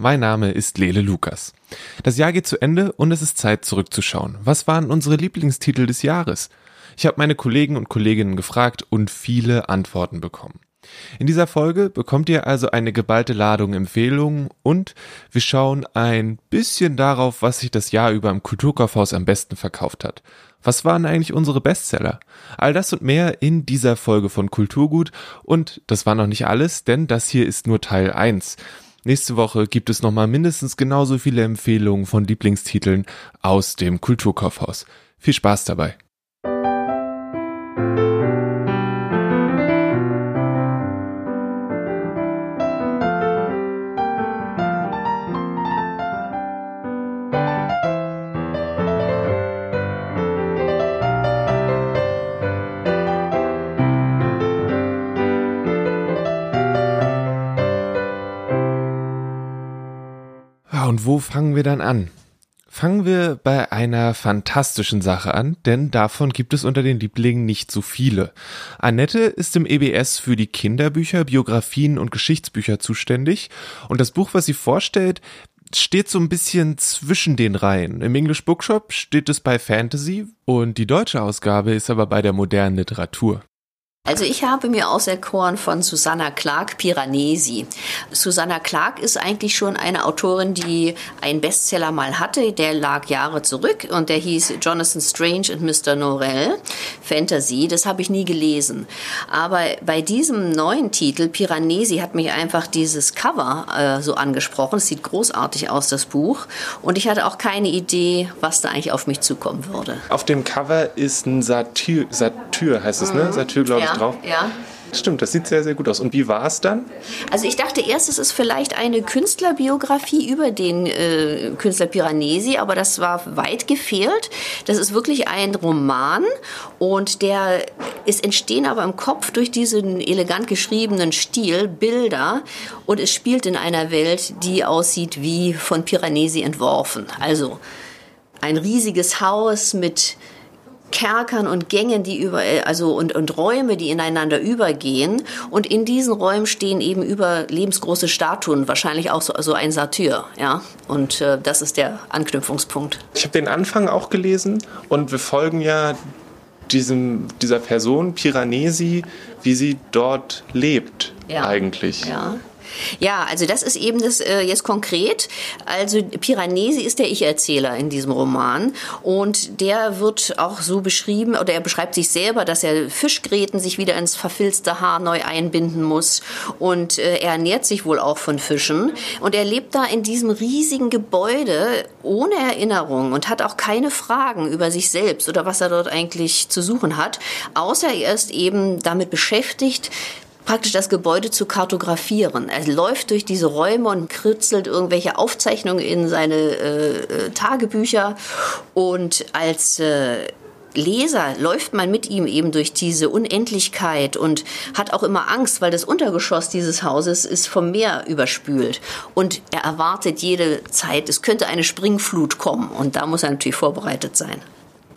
mein Name ist Lele Lukas. Das Jahr geht zu Ende und es ist Zeit zurückzuschauen. Was waren unsere Lieblingstitel des Jahres? Ich habe meine Kollegen und Kolleginnen gefragt und viele Antworten bekommen. In dieser Folge bekommt ihr also eine geballte Ladung Empfehlungen und wir schauen ein bisschen darauf, was sich das Jahr über im Kulturkaufhaus am besten verkauft hat. Was waren eigentlich unsere Bestseller? All das und mehr in dieser Folge von Kulturgut und das war noch nicht alles, denn das hier ist nur Teil 1. Nächste Woche gibt es nochmal mindestens genauso viele Empfehlungen von Lieblingstiteln aus dem Kulturkaufhaus. Viel Spaß dabei! Fangen wir dann an? Fangen wir bei einer fantastischen Sache an, denn davon gibt es unter den Lieblingen nicht so viele. Annette ist im EBS für die Kinderbücher, Biografien und Geschichtsbücher zuständig und das Buch, was sie vorstellt, steht so ein bisschen zwischen den Reihen. Im English Bookshop steht es bei Fantasy und die deutsche Ausgabe ist aber bei der modernen Literatur. Also ich habe mir auserkoren von Susanna Clark Piranesi. Susanna Clark ist eigentlich schon eine Autorin, die einen Bestseller mal hatte. Der lag Jahre zurück und der hieß Jonathan Strange und Mr. Norrell Fantasy. Das habe ich nie gelesen. Aber bei diesem neuen Titel Piranesi hat mich einfach dieses Cover äh, so angesprochen. Es sieht großartig aus, das Buch. Und ich hatte auch keine Idee, was da eigentlich auf mich zukommen würde. Auf dem Cover ist ein Satyr, Satyr heißt es, ne? mhm. ne? Satyr, glaube ich, ja, drauf. Ja. Stimmt, das sieht sehr, sehr gut aus. Und wie war es dann? Also ich dachte erst, es ist vielleicht eine Künstlerbiografie über den äh, Künstler Piranesi, aber das war weit gefehlt. Das ist wirklich ein Roman und der ist entstehen aber im Kopf durch diesen elegant geschriebenen Stil, Bilder und es spielt in einer Welt, die aussieht wie von Piranesi entworfen. Also ein riesiges Haus mit Kerkern und Gängen, die über, also und, und Räume, die ineinander übergehen. Und in diesen Räumen stehen eben über lebensgroße Statuen, wahrscheinlich auch so, so ein Satyr, ja. Und äh, das ist der Anknüpfungspunkt. Ich habe den Anfang auch gelesen und wir folgen ja diesem, dieser Person, Piranesi, wie sie dort lebt, ja. eigentlich. Ja. Ja, also das ist eben das äh, jetzt konkret. Also Piranesi ist der Ich-Erzähler in diesem Roman. Und der wird auch so beschrieben oder er beschreibt sich selber, dass er Fischgräten sich wieder ins verfilzte Haar neu einbinden muss. Und äh, er ernährt sich wohl auch von Fischen. Und er lebt da in diesem riesigen Gebäude ohne Erinnerung und hat auch keine Fragen über sich selbst oder was er dort eigentlich zu suchen hat, außer er ist eben damit beschäftigt, praktisch das Gebäude zu kartografieren. Er läuft durch diese Räume und kritzelt irgendwelche Aufzeichnungen in seine äh, äh, Tagebücher und als äh, Leser läuft man mit ihm eben durch diese Unendlichkeit und hat auch immer Angst, weil das Untergeschoss dieses Hauses ist vom Meer überspült. Und er erwartet jede Zeit, es könnte eine Springflut kommen und da muss er natürlich vorbereitet sein.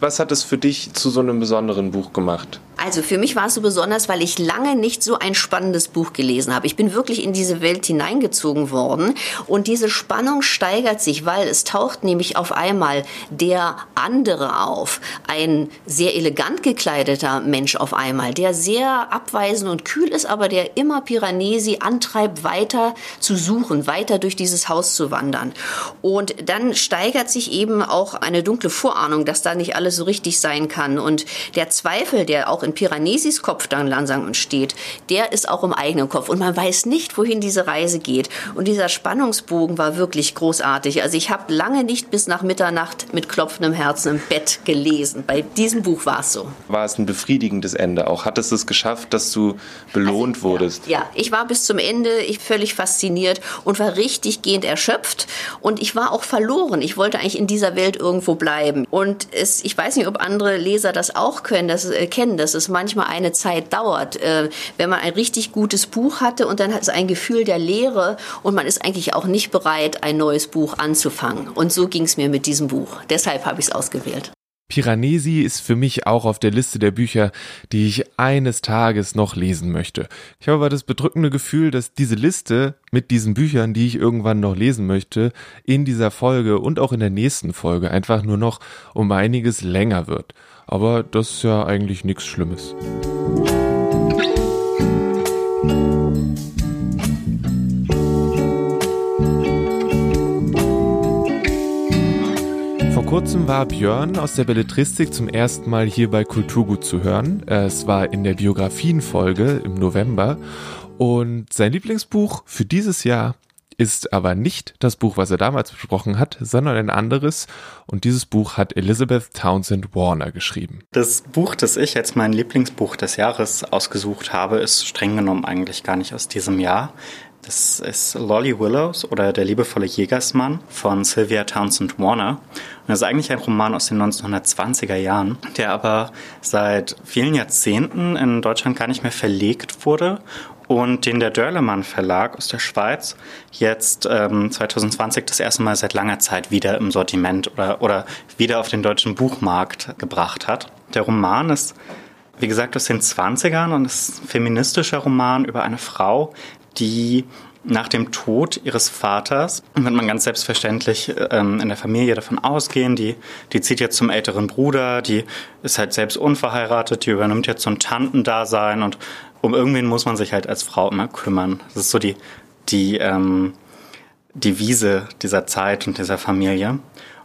Was hat es für dich zu so einem besonderen Buch gemacht? Also für mich war es so besonders, weil ich lange nicht so ein spannendes Buch gelesen habe. Ich bin wirklich in diese Welt hineingezogen worden und diese Spannung steigert sich, weil es taucht nämlich auf einmal der andere auf. Ein sehr elegant gekleideter Mensch auf einmal, der sehr abweisend und kühl ist, aber der immer Piranesi antreibt, weiter zu suchen, weiter durch dieses Haus zu wandern. Und dann steigert sich eben auch eine dunkle Vorahnung, dass da nicht alles so richtig sein kann. Und der Zweifel, der auch in Piranesis Kopf dann langsam entsteht, der ist auch im eigenen Kopf. Und man weiß nicht, wohin diese Reise geht. Und dieser Spannungsbogen war wirklich großartig. Also ich habe lange nicht bis nach Mitternacht mit klopfendem Herzen im Bett gelesen. Bei diesem Buch war es so. War es ein befriedigendes Ende auch? Hattest du es geschafft, dass du belohnt also, wurdest? Ja, ja, ich war bis zum Ende ich völlig fasziniert und war richtig gehend erschöpft. Und ich war auch verloren. Ich wollte eigentlich in dieser Welt irgendwo bleiben. Und es, ich weiß nicht, ob andere Leser das auch können, das, äh, kennen, dass es es manchmal eine Zeit dauert. Äh, wenn man ein richtig gutes Buch hatte und dann hat es ein Gefühl der Leere und man ist eigentlich auch nicht bereit, ein neues Buch anzufangen. Und so ging es mir mit diesem Buch. Deshalb habe ich es ausgewählt. Piranesi ist für mich auch auf der Liste der Bücher, die ich eines Tages noch lesen möchte. Ich habe aber das bedrückende Gefühl, dass diese Liste mit diesen Büchern, die ich irgendwann noch lesen möchte, in dieser Folge und auch in der nächsten Folge einfach nur noch um einiges länger wird. Aber das ist ja eigentlich nichts Schlimmes. Kurzem war Björn aus der Belletristik zum ersten Mal hier bei Kulturgut zu hören. Es war in der Biografienfolge im November. Und sein Lieblingsbuch für dieses Jahr ist aber nicht das Buch, was er damals besprochen hat, sondern ein anderes. Und dieses Buch hat Elizabeth Townsend Warner geschrieben. Das Buch, das ich jetzt mein Lieblingsbuch des Jahres ausgesucht habe, ist streng genommen eigentlich gar nicht aus diesem Jahr. Das ist Lolly Willows oder Der liebevolle Jägersmann von Sylvia Townsend Warner. Und das ist eigentlich ein Roman aus den 1920er Jahren, der aber seit vielen Jahrzehnten in Deutschland gar nicht mehr verlegt wurde und den der Dörlemann Verlag aus der Schweiz jetzt ähm, 2020 das erste Mal seit langer Zeit wieder im Sortiment oder, oder wieder auf den deutschen Buchmarkt gebracht hat. Der Roman ist wie gesagt, aus den 20ern und ist ein feministischer Roman über eine Frau, die nach dem Tod ihres Vaters wird man ganz selbstverständlich ähm, in der Familie davon ausgehen, die, die zieht jetzt zum älteren Bruder, die ist halt selbst unverheiratet, die übernimmt jetzt so ein Tantendasein und um irgendwen muss man sich halt als Frau immer kümmern. Das ist so die, die, ähm, die Wiese dieser Zeit und dieser Familie.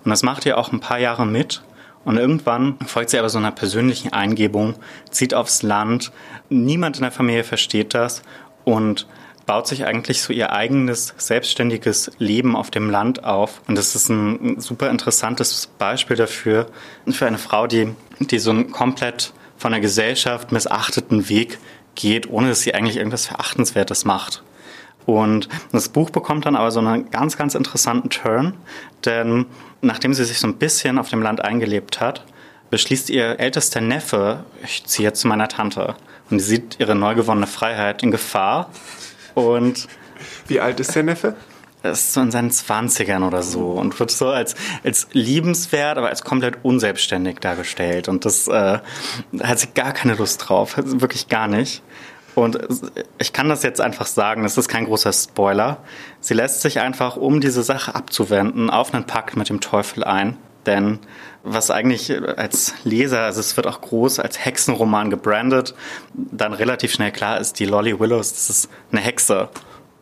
Und das macht ihr auch ein paar Jahre mit. Und irgendwann folgt sie aber so einer persönlichen Eingebung, zieht aufs Land. Niemand in der Familie versteht das und baut sich eigentlich so ihr eigenes selbstständiges Leben auf dem Land auf. Und das ist ein super interessantes Beispiel dafür, für eine Frau, die, die so einen komplett von der Gesellschaft missachteten Weg geht, ohne dass sie eigentlich irgendwas Verachtenswertes macht. Und das Buch bekommt dann aber so einen ganz, ganz interessanten Turn, denn nachdem sie sich so ein bisschen auf dem Land eingelebt hat, beschließt ihr ältester Neffe, ich ziehe jetzt zu meiner Tante. Und sie sieht ihre neu gewonnene Freiheit in Gefahr und wie alt ist der Neffe? Er ist so in seinen Zwanzigern oder so und wird so als, als liebenswert, aber als komplett unselbstständig dargestellt. Und das äh, hat sie gar keine Lust drauf, wirklich gar nicht. Und ich kann das jetzt einfach sagen, das ist kein großer Spoiler. Sie lässt sich einfach, um diese Sache abzuwenden, auf einen Pakt mit dem Teufel ein. Denn was eigentlich als Leser, also es wird auch groß als Hexenroman gebrandet, dann relativ schnell klar ist, die Lolly Willows, das ist eine Hexe.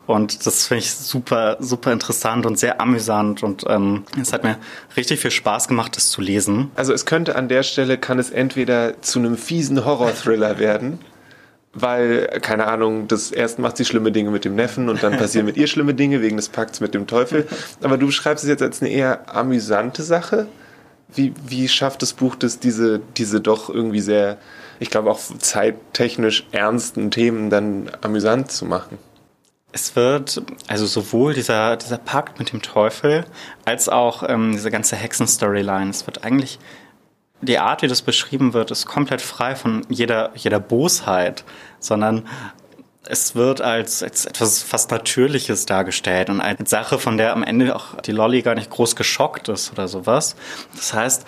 Und das finde ich super, super interessant und sehr amüsant und ähm, es hat mir richtig viel Spaß gemacht, das zu lesen. Also es könnte an der Stelle, kann es entweder zu einem fiesen Horror-Thriller werden, weil, keine Ahnung, das erst macht sie schlimme Dinge mit dem Neffen und dann passieren mit ihr schlimme Dinge wegen des Pakts mit dem Teufel. Aber du beschreibst es jetzt als eine eher amüsante Sache. Wie, wie schafft das Buch das, diese, diese doch irgendwie sehr, ich glaube auch zeittechnisch ernsten Themen dann amüsant zu machen? Es wird also sowohl dieser, dieser Pakt mit dem Teufel als auch ähm, diese ganze Hexen-Storyline, es wird eigentlich, die Art, wie das beschrieben wird, ist komplett frei von jeder, jeder Bosheit, sondern es wird als, als etwas fast Natürliches dargestellt und als Sache, von der am Ende auch die Lolly gar nicht groß geschockt ist oder sowas. Das heißt,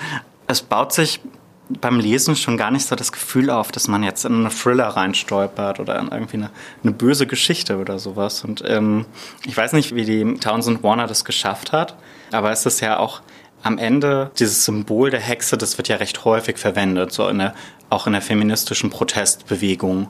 es baut sich beim Lesen schon gar nicht so das Gefühl auf, dass man jetzt in einen Thriller reinstolpert oder in irgendwie eine, eine böse Geschichte oder sowas. Und ähm, ich weiß nicht, wie die Townsend Warner das geschafft hat, aber es ist ja auch am Ende dieses Symbol der Hexe, das wird ja recht häufig verwendet, so in der, auch in der feministischen Protestbewegung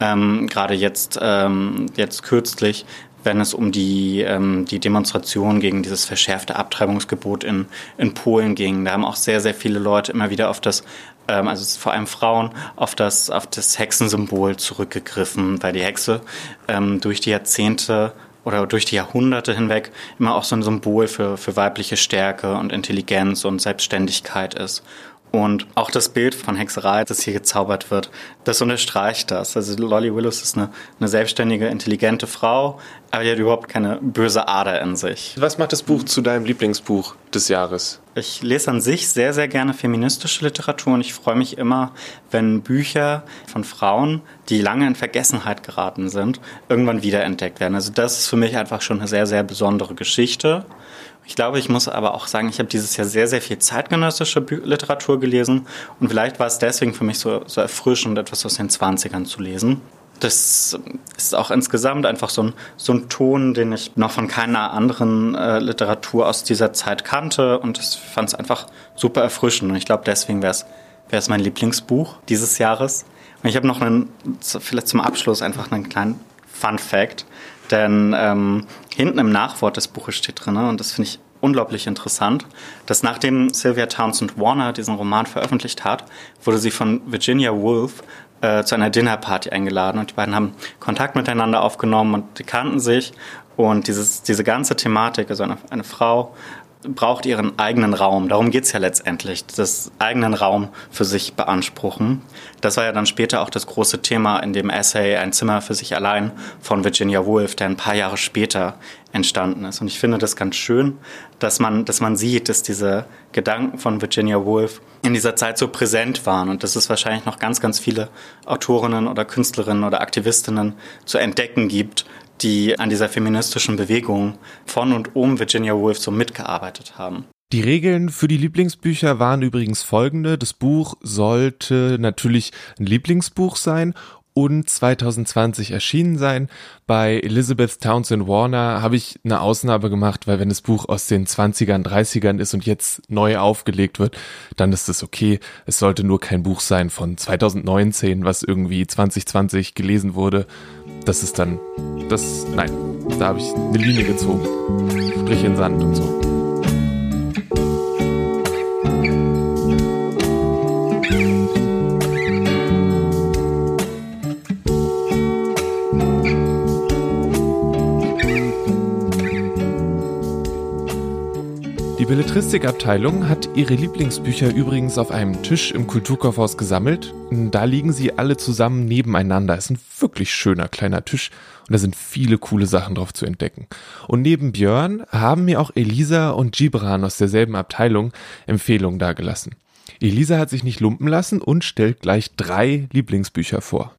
ähm, gerade jetzt, ähm, jetzt kürzlich, wenn es um die, ähm, die Demonstration gegen dieses verschärfte Abtreibungsgebot in, in Polen ging. Da haben auch sehr, sehr viele Leute immer wieder auf das, ähm, also vor allem Frauen, auf das, auf das Hexensymbol zurückgegriffen, weil die Hexe ähm, durch die Jahrzehnte oder durch die Jahrhunderte hinweg immer auch so ein Symbol für, für weibliche Stärke und Intelligenz und Selbstständigkeit ist. Und auch das Bild von Hexerei, das hier gezaubert wird, das unterstreicht das. Also Lolly Willows ist eine, eine selbstständige, intelligente Frau, aber die hat überhaupt keine böse Ader in sich. Was macht das Buch zu deinem Lieblingsbuch des Jahres? Ich lese an sich sehr, sehr gerne feministische Literatur und ich freue mich immer, wenn Bücher von Frauen, die lange in Vergessenheit geraten sind, irgendwann wiederentdeckt werden. Also das ist für mich einfach schon eine sehr, sehr besondere Geschichte. Ich glaube, ich muss aber auch sagen, ich habe dieses Jahr sehr, sehr viel zeitgenössische Literatur gelesen und vielleicht war es deswegen für mich so, so erfrischend, etwas aus den 20ern zu lesen. Das ist auch insgesamt einfach so ein, so ein Ton, den ich noch von keiner anderen äh, Literatur aus dieser Zeit kannte und ich fand es einfach super erfrischend und ich glaube, deswegen wäre es mein Lieblingsbuch dieses Jahres. Und ich habe noch einen, vielleicht zum Abschluss einfach einen kleinen Fun Fact. Denn ähm, hinten im Nachwort des Buches steht drin, und das finde ich unglaublich interessant, dass nachdem Sylvia Townsend Warner diesen Roman veröffentlicht hat, wurde sie von Virginia Woolf äh, zu einer Dinnerparty eingeladen und die beiden haben Kontakt miteinander aufgenommen und die kannten sich. Und dieses, diese ganze Thematik, also eine, eine Frau braucht ihren eigenen Raum. Darum geht's ja letztendlich, das eigenen Raum für sich beanspruchen. Das war ja dann später auch das große Thema in dem Essay Ein Zimmer für sich allein von Virginia Woolf, der ein paar Jahre später entstanden ist. Und ich finde das ganz schön, dass man, dass man sieht, dass diese Gedanken von Virginia Woolf in dieser Zeit so präsent waren und dass es wahrscheinlich noch ganz, ganz viele Autorinnen oder Künstlerinnen oder Aktivistinnen zu entdecken gibt, die an dieser feministischen Bewegung von und um Virginia Woolf so mitgearbeitet haben. Die Regeln für die Lieblingsbücher waren übrigens folgende. Das Buch sollte natürlich ein Lieblingsbuch sein und 2020 erschienen sein. Bei Elizabeth Townsend Warner habe ich eine Ausnahme gemacht, weil wenn das Buch aus den 20ern, 30ern ist und jetzt neu aufgelegt wird, dann ist es okay. Es sollte nur kein Buch sein von 2019, was irgendwie 2020 gelesen wurde. Das ist dann, das, nein, da habe ich eine Linie gezogen. Strich in Sand und so. Belletristikabteilung hat ihre Lieblingsbücher übrigens auf einem Tisch im Kulturkaufhaus gesammelt. Da liegen sie alle zusammen nebeneinander. Es ist ein wirklich schöner kleiner Tisch und da sind viele coole Sachen drauf zu entdecken. Und neben Björn haben mir auch Elisa und Gibran aus derselben Abteilung Empfehlungen dargelassen. Elisa hat sich nicht lumpen lassen und stellt gleich drei Lieblingsbücher vor.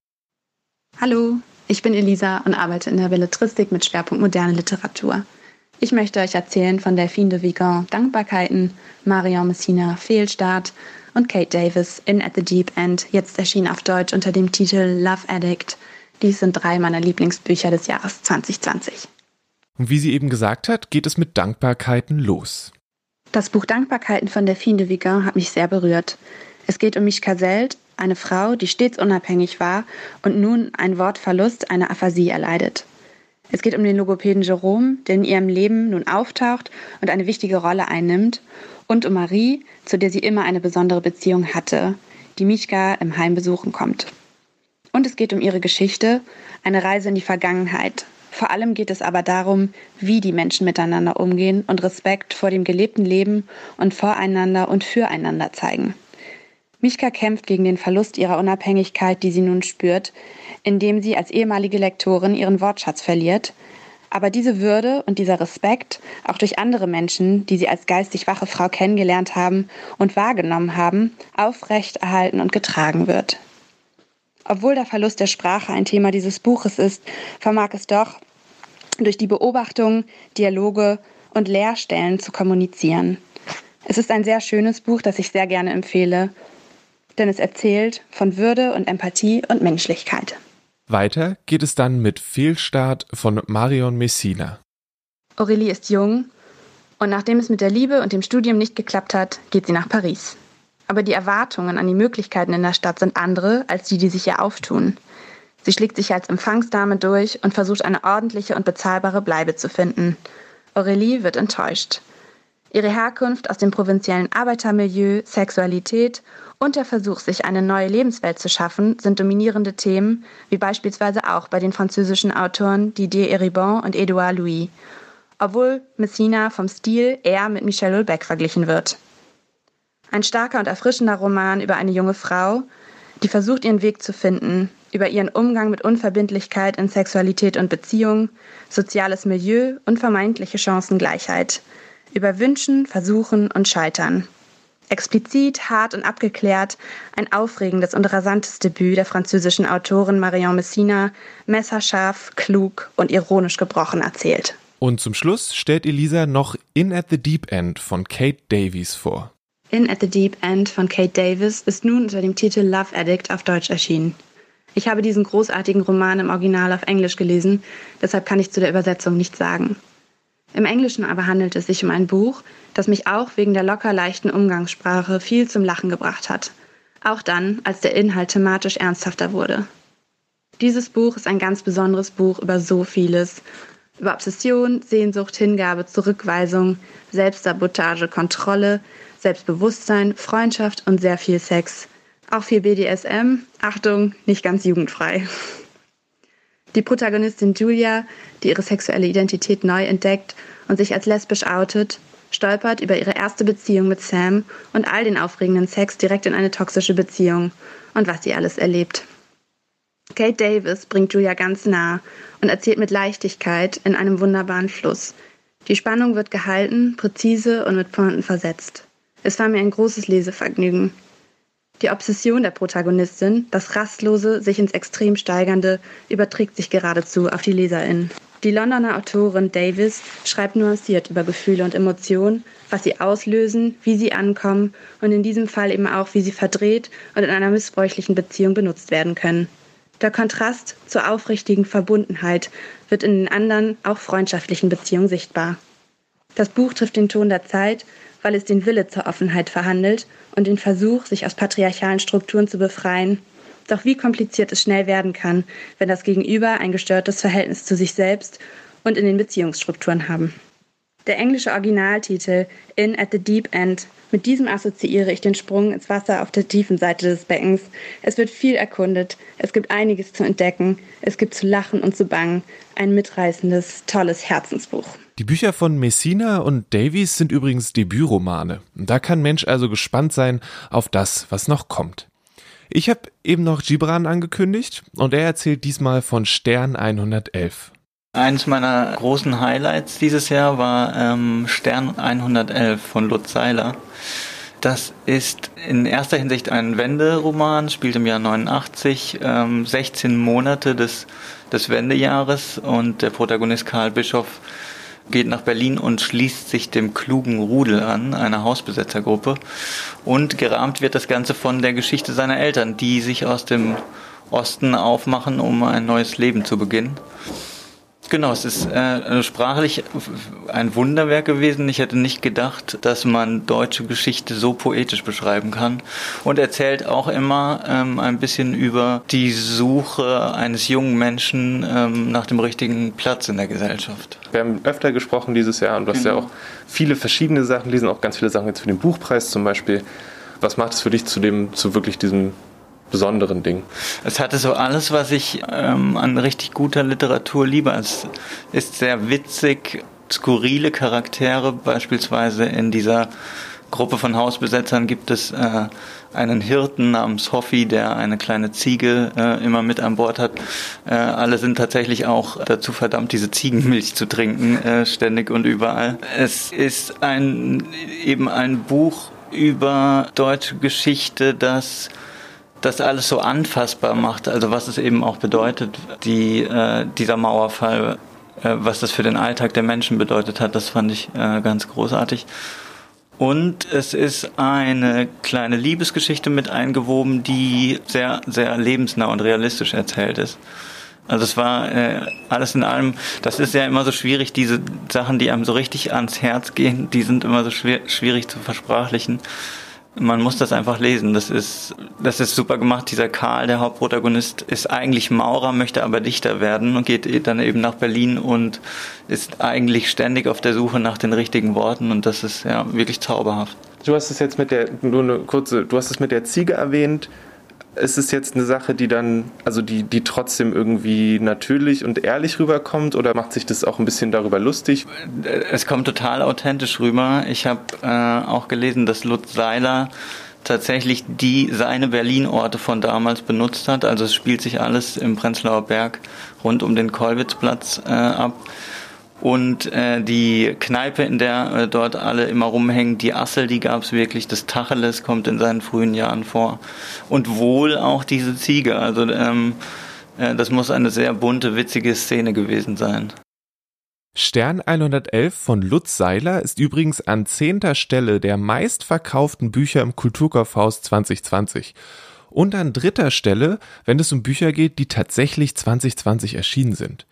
Hallo, ich bin Elisa und arbeite in der Belletristik mit Schwerpunkt moderne Literatur. Ich möchte euch erzählen von Delphine de Vigan Dankbarkeiten, Marion Messina Fehlstart und Kate Davis in At the Deep End, jetzt erschien auf Deutsch unter dem Titel Love Addict. Dies sind drei meiner Lieblingsbücher des Jahres 2020. Und wie sie eben gesagt hat, geht es mit Dankbarkeiten los. Das Buch Dankbarkeiten von Delphine de Vigan hat mich sehr berührt. Es geht um Mischka Selt, eine Frau, die stets unabhängig war und nun ein Wortverlust, eine Aphasie erleidet. Es geht um den Logopäden Jerome, der in ihrem Leben nun auftaucht und eine wichtige Rolle einnimmt, und um Marie, zu der sie immer eine besondere Beziehung hatte, die Mischka im Heim besuchen kommt. Und es geht um ihre Geschichte, eine Reise in die Vergangenheit. Vor allem geht es aber darum, wie die Menschen miteinander umgehen und Respekt vor dem gelebten Leben und voreinander und füreinander zeigen. Mischka kämpft gegen den Verlust ihrer Unabhängigkeit, die sie nun spürt, indem sie als ehemalige Lektorin ihren Wortschatz verliert, aber diese Würde und dieser Respekt auch durch andere Menschen, die sie als geistig wache Frau kennengelernt haben und wahrgenommen haben, aufrecht erhalten und getragen wird. Obwohl der Verlust der Sprache ein Thema dieses Buches ist, vermag es doch, durch die Beobachtung, Dialoge und Lehrstellen zu kommunizieren. Es ist ein sehr schönes Buch, das ich sehr gerne empfehle, denn es erzählt von Würde und Empathie und Menschlichkeit. Weiter geht es dann mit Fehlstart von Marion Messina. Aurélie ist jung und nachdem es mit der Liebe und dem Studium nicht geklappt hat, geht sie nach Paris. Aber die Erwartungen an die Möglichkeiten in der Stadt sind andere als die, die sich ihr auftun. Sie schlägt sich als Empfangsdame durch und versucht eine ordentliche und bezahlbare Bleibe zu finden. Aurélie wird enttäuscht. Ihre Herkunft aus dem provinziellen Arbeitermilieu, Sexualität und der Versuch, sich eine neue Lebenswelt zu schaffen, sind dominierende Themen, wie beispielsweise auch bei den französischen Autoren Didier Eribon und Edouard Louis, obwohl Messina vom Stil eher mit Michel Houellebecq verglichen wird. Ein starker und erfrischender Roman über eine junge Frau, die versucht, ihren Weg zu finden, über ihren Umgang mit Unverbindlichkeit in Sexualität und Beziehung, soziales Milieu und vermeintliche Chancengleichheit. über Wünschen, Versuchen und Scheitern. Explizit, hart und abgeklärt, ein aufregendes und rasantes Debüt der französischen Autorin Marion Messina, messerscharf, klug und ironisch gebrochen erzählt. Und zum Schluss stellt Elisa noch In at the Deep End von Kate Davies vor. In at the Deep End von Kate Davis ist nun unter dem Titel Love Addict auf Deutsch erschienen. Ich habe diesen großartigen Roman im Original auf Englisch gelesen, deshalb kann ich zu der Übersetzung nichts sagen. Im Englischen aber handelt es sich um ein Buch, das mich auch wegen der locker leichten Umgangssprache viel zum Lachen gebracht hat. Auch dann, als der Inhalt thematisch ernsthafter wurde. Dieses Buch ist ein ganz besonderes Buch über so vieles. Über Obsession, Sehnsucht, Hingabe, Zurückweisung, Selbstsabotage, Kontrolle, Selbstbewusstsein, Freundschaft und sehr viel Sex. Auch viel BDSM. Achtung, nicht ganz jugendfrei. Die Protagonistin Julia, die ihre sexuelle Identität neu entdeckt und sich als lesbisch outet, stolpert über ihre erste Beziehung mit Sam und all den aufregenden Sex direkt in eine toxische Beziehung und was sie alles erlebt. Kate Davis bringt Julia ganz nah und erzählt mit Leichtigkeit in einem wunderbaren Fluss. Die Spannung wird gehalten, präzise und mit Pointen versetzt. Es war mir ein großes Lesevergnügen. Die Obsession der Protagonistin, das rastlose, sich ins Extrem steigernde, überträgt sich geradezu auf die LeserInnen. Die Londoner Autorin Davis schreibt nuanciert über Gefühle und Emotionen, was sie auslösen, wie sie ankommen und in diesem Fall eben auch, wie sie verdreht und in einer missbräuchlichen Beziehung benutzt werden können. Der Kontrast zur aufrichtigen Verbundenheit wird in den anderen, auch freundschaftlichen Beziehungen sichtbar. Das Buch trifft den Ton der Zeit weil es den Wille zur Offenheit verhandelt und den Versuch, sich aus patriarchalen Strukturen zu befreien. Doch wie kompliziert es schnell werden kann, wenn das Gegenüber ein gestörtes Verhältnis zu sich selbst und in den Beziehungsstrukturen haben. Der englische Originaltitel In at the Deep End. Mit diesem assoziiere ich den Sprung ins Wasser auf der tiefen Seite des Beckens. Es wird viel erkundet, es gibt einiges zu entdecken, es gibt zu lachen und zu bangen. Ein mitreißendes, tolles Herzensbuch. Die Bücher von Messina und Davies sind übrigens Debütromane. Da kann Mensch also gespannt sein auf das, was noch kommt. Ich habe eben noch Gibran angekündigt und er erzählt diesmal von Stern 111. Eines meiner großen Highlights dieses Jahr war ähm, Stern 111 von Lutz Seiler. Das ist in erster Hinsicht ein Wenderoman, spielt im Jahr 89, ähm, 16 Monate des, des Wendejahres und der Protagonist Karl Bischoff geht nach Berlin und schließt sich dem klugen Rudel an, einer Hausbesetzergruppe. Und gerahmt wird das Ganze von der Geschichte seiner Eltern, die sich aus dem Osten aufmachen, um ein neues Leben zu beginnen. Genau, es ist äh, sprachlich ein Wunderwerk gewesen. Ich hätte nicht gedacht, dass man deutsche Geschichte so poetisch beschreiben kann. Und erzählt auch immer ähm, ein bisschen über die Suche eines jungen Menschen ähm, nach dem richtigen Platz in der Gesellschaft. Wir haben öfter gesprochen dieses Jahr und du hast genau. ja auch viele verschiedene Sachen lesen, auch ganz viele Sachen jetzt für den Buchpreis zum Beispiel. Was macht es für dich zu dem, zu wirklich diesem besonderen Ding. Es hatte so alles, was ich ähm, an richtig guter Literatur liebe. Es ist sehr witzig, skurrile Charaktere, beispielsweise in dieser Gruppe von Hausbesetzern gibt es äh, einen Hirten namens Hoffi, der eine kleine Ziege äh, immer mit an Bord hat. Äh, alle sind tatsächlich auch dazu verdammt, diese Ziegenmilch zu trinken, äh, ständig und überall. Es ist ein eben ein Buch über deutsche Geschichte, das das alles so anfassbar macht, also was es eben auch bedeutet, die, äh, dieser Mauerfall, äh, was das für den Alltag der Menschen bedeutet hat, das fand ich äh, ganz großartig. Und es ist eine kleine Liebesgeschichte mit eingewoben, die sehr, sehr lebensnah und realistisch erzählt ist. Also es war äh, alles in allem, das ist ja immer so schwierig, diese Sachen, die einem so richtig ans Herz gehen, die sind immer so schwer, schwierig zu versprachlichen. Man muss das einfach lesen. Das ist, das ist super gemacht. Dieser Karl, der Hauptprotagonist, ist eigentlich Maurer, möchte aber Dichter werden und geht dann eben nach Berlin und ist eigentlich ständig auf der Suche nach den richtigen Worten und das ist ja wirklich zauberhaft. Du hast es jetzt mit der, nur eine kurze, du hast es mit der Ziege erwähnt ist es jetzt eine Sache, die dann, also die, die trotzdem irgendwie natürlich und ehrlich rüberkommt oder macht sich das auch ein bisschen darüber lustig? Es kommt total authentisch rüber. Ich habe äh, auch gelesen, dass Lutz Seiler tatsächlich die seine Berlin-Orte von damals benutzt hat. Also es spielt sich alles im Prenzlauer Berg rund um den Kolwitzplatz äh, ab. Und äh, die Kneipe, in der äh, dort alle immer rumhängen, die Assel, die gab es wirklich. Das Tacheles kommt in seinen frühen Jahren vor. Und wohl auch diese Ziege. Also ähm, äh, das muss eine sehr bunte, witzige Szene gewesen sein. Stern 111 von Lutz Seiler ist übrigens an zehnter Stelle der meistverkauften Bücher im Kulturkaufhaus 2020 und an dritter Stelle, wenn es um Bücher geht, die tatsächlich 2020 erschienen sind.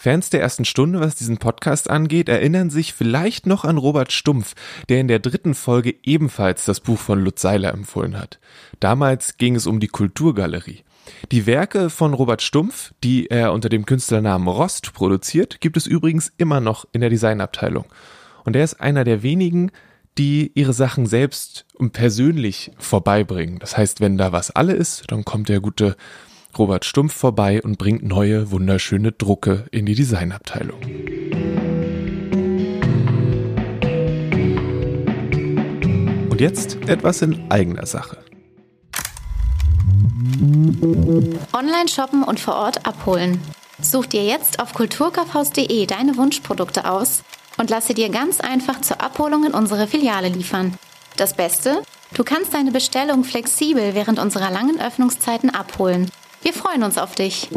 Fans der ersten Stunde, was diesen Podcast angeht, erinnern sich vielleicht noch an Robert Stumpf, der in der dritten Folge ebenfalls das Buch von Lutz Seiler empfohlen hat. Damals ging es um die Kulturgalerie. Die Werke von Robert Stumpf, die er unter dem Künstlernamen Rost produziert, gibt es übrigens immer noch in der Designabteilung. Und er ist einer der wenigen, die ihre Sachen selbst und persönlich vorbeibringen. Das heißt, wenn da was alle ist, dann kommt der gute Robert Stumpf vorbei und bringt neue, wunderschöne Drucke in die Designabteilung. Und jetzt etwas in eigener Sache. Online shoppen und vor Ort abholen. Such dir jetzt auf kulturkaufhaus.de deine Wunschprodukte aus und lasse dir ganz einfach zur Abholung in unsere Filiale liefern. Das Beste? Du kannst deine Bestellung flexibel während unserer langen Öffnungszeiten abholen. Wir freuen uns auf dich.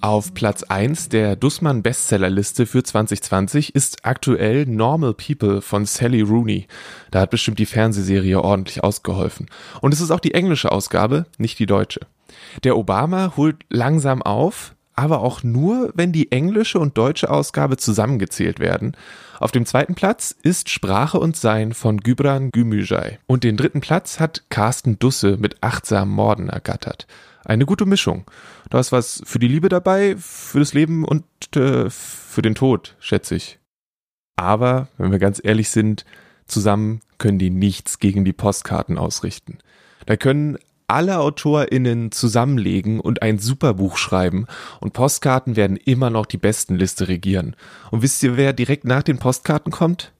Auf Platz 1 der Dussmann Bestsellerliste für 2020 ist aktuell Normal People von Sally Rooney. Da hat bestimmt die Fernsehserie ordentlich ausgeholfen. Und es ist auch die englische Ausgabe, nicht die deutsche. Der Obama holt langsam auf, aber auch nur, wenn die englische und deutsche Ausgabe zusammengezählt werden. Auf dem zweiten Platz ist Sprache und Sein von Gübran Gümüşay. Und den dritten Platz hat Carsten Dusse mit achtsamen Morden ergattert. Eine gute Mischung. Da ist was für die Liebe dabei, für das Leben und äh, für den Tod, schätze ich. Aber, wenn wir ganz ehrlich sind, zusammen können die nichts gegen die Postkarten ausrichten. Da können alle AutorInnen zusammenlegen und ein Superbuch schreiben und Postkarten werden immer noch die besten Liste regieren. Und wisst ihr, wer direkt nach den Postkarten kommt?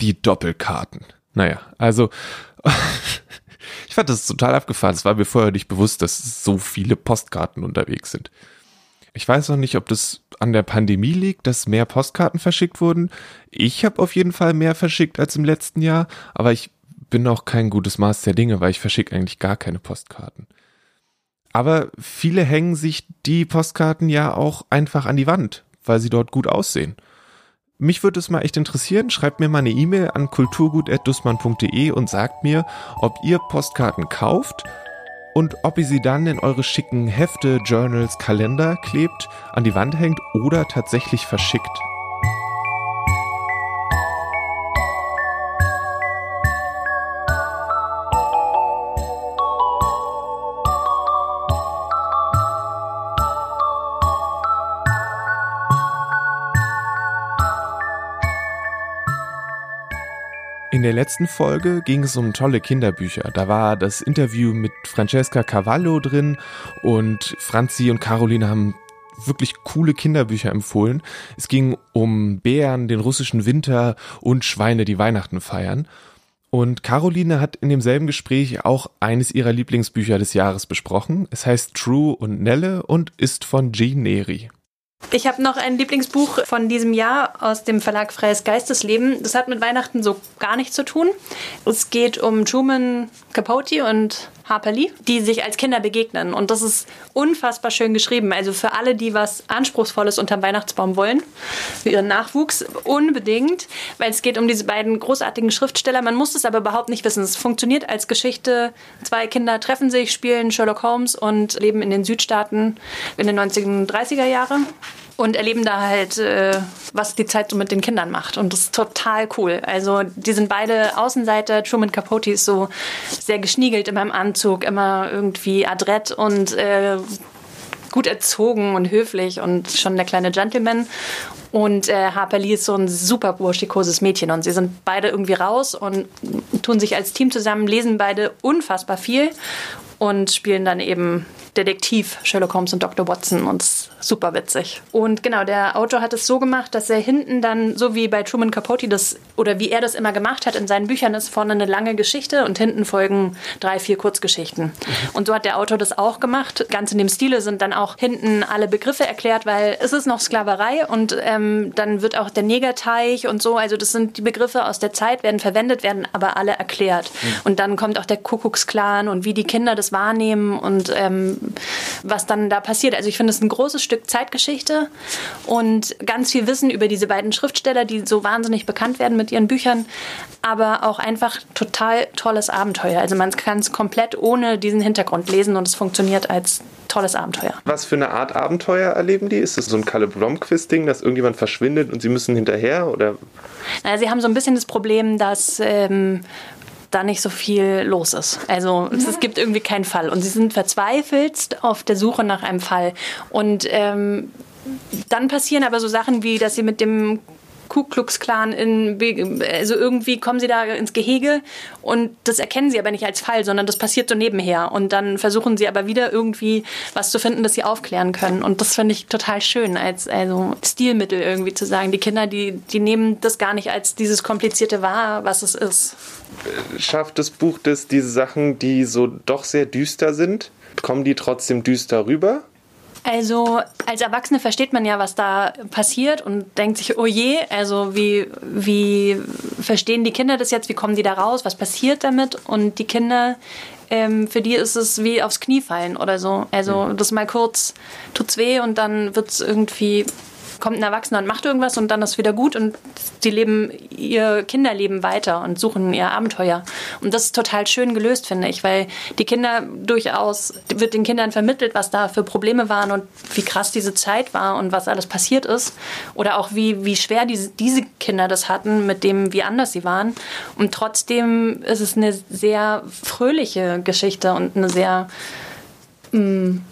Die Doppelkarten. Naja, also Ich fand das total abgefahren. Es war mir vorher nicht bewusst, dass so viele Postkarten unterwegs sind. Ich weiß noch nicht, ob das an der Pandemie liegt, dass mehr Postkarten verschickt wurden. Ich habe auf jeden Fall mehr verschickt als im letzten Jahr, aber ich bin auch kein gutes Maß der Dinge, weil ich verschicke eigentlich gar keine Postkarten. Aber viele hängen sich die Postkarten ja auch einfach an die Wand, weil sie dort gut aussehen. Mich würde es mal echt interessieren. Schreibt mir mal eine E-Mail an kulturgut.dussmann.de und sagt mir, ob ihr Postkarten kauft und ob ihr sie dann in eure schicken Hefte, Journals, Kalender klebt, an die Wand hängt oder tatsächlich verschickt. In der letzten Folge ging es um tolle Kinderbücher. Da war das Interview mit Francesca Cavallo drin und Franzi und Caroline haben wirklich coole Kinderbücher empfohlen. Es ging um Bären, den russischen Winter und Schweine, die Weihnachten feiern. Und Caroline hat in demselben Gespräch auch eines ihrer Lieblingsbücher des Jahres besprochen. Es heißt True und Nelle und ist von Jean Neri. Ich habe noch ein Lieblingsbuch von diesem Jahr aus dem Verlag Freies Geistesleben. Das hat mit Weihnachten so gar nichts zu tun. Es geht um Truman Capote und Harper Lee, die sich als Kinder begegnen. Und das ist unfassbar schön geschrieben. Also für alle, die was Anspruchsvolles unterm Weihnachtsbaum wollen, für ihren Nachwuchs unbedingt, weil es geht um diese beiden großartigen Schriftsteller. Man muss es aber überhaupt nicht wissen. Es funktioniert als Geschichte. Zwei Kinder treffen sich, spielen Sherlock Holmes und leben in den Südstaaten in den 1930er Jahren und erleben da halt, äh, was die Zeit so mit den Kindern macht. Und das ist total cool. Also die sind beide Außenseiter. Truman Capote ist so sehr geschniegelt in meinem Anzug, immer irgendwie adrett und äh, gut erzogen und höflich und schon der kleine Gentleman. Und äh, Harper Lee ist so ein super burschikoses Mädchen und sie sind beide irgendwie raus und tun sich als Team zusammen, lesen beide unfassbar viel und spielen dann eben Detektiv Sherlock Holmes und Dr. Watson und super witzig. Und genau, der Autor hat es so gemacht, dass er hinten dann, so wie bei Truman Capote das, oder wie er das immer gemacht hat in seinen Büchern, ist vorne eine lange Geschichte und hinten folgen drei, vier Kurzgeschichten. Und so hat der Autor das auch gemacht. Ganz in dem Stile sind dann auch hinten alle Begriffe erklärt, weil es ist noch Sklaverei und ähm, dann wird auch der Negerteich und so, also das sind die Begriffe aus der Zeit, werden verwendet, werden aber alle erklärt. Und dann kommt auch der Kuckucksklan und wie die Kinder das wahrnehmen und ähm, was dann da passiert. Also ich finde es ein großes Stück Zeitgeschichte und ganz viel Wissen über diese beiden Schriftsteller, die so wahnsinnig bekannt werden mit ihren Büchern, aber auch einfach total tolles Abenteuer. Also man kann es komplett ohne diesen Hintergrund lesen und es funktioniert als tolles Abenteuer. Was für eine Art Abenteuer erleben die? Ist es so ein Kalle Blomqvist-Ding, dass irgendjemand verschwindet und sie müssen hinterher? Oder? Naja, sie haben so ein bisschen das Problem, dass ähm, da nicht so viel los ist. Also es, es, gibt irgendwie keinen Fall. Und sie sind verzweifelt auf der Suche nach einem Fall. Und ähm, dann passieren aber so Sachen wie, dass sie mit dem Ku Klux Klan in, also irgendwie kommen sie da ins Gehege und das erkennen sie aber nicht als Fall, sondern das passiert so nebenher und dann versuchen sie aber wieder irgendwie was zu finden, das sie aufklären können und das finde ich total schön als also Stilmittel irgendwie zu sagen, die Kinder, die die nehmen das gar nicht als dieses komplizierte wahr, was es ist. Schafft das Buch das diese Sachen, die so doch sehr düster sind, kommen die trotzdem düster rüber? Also als Erwachsene versteht man ja, was da passiert und denkt sich, oh je, also wie, wie verstehen die Kinder das jetzt, wie kommen die da raus, was passiert damit? Und die Kinder, ähm, für die ist es wie aufs Knie fallen oder so. Also mhm. das mal kurz tut's weh und dann wird's irgendwie kommt ein Erwachsener und macht irgendwas und dann ist wieder gut und sie leben ihr Kinderleben weiter und suchen ihr Abenteuer. Und das ist total schön gelöst, finde ich, weil die Kinder durchaus, wird den Kindern vermittelt, was da für Probleme waren und wie krass diese Zeit war und was alles passiert ist. Oder auch wie, wie schwer diese, diese Kinder das hatten, mit dem, wie anders sie waren. Und trotzdem ist es eine sehr fröhliche Geschichte und eine sehr mh, mm,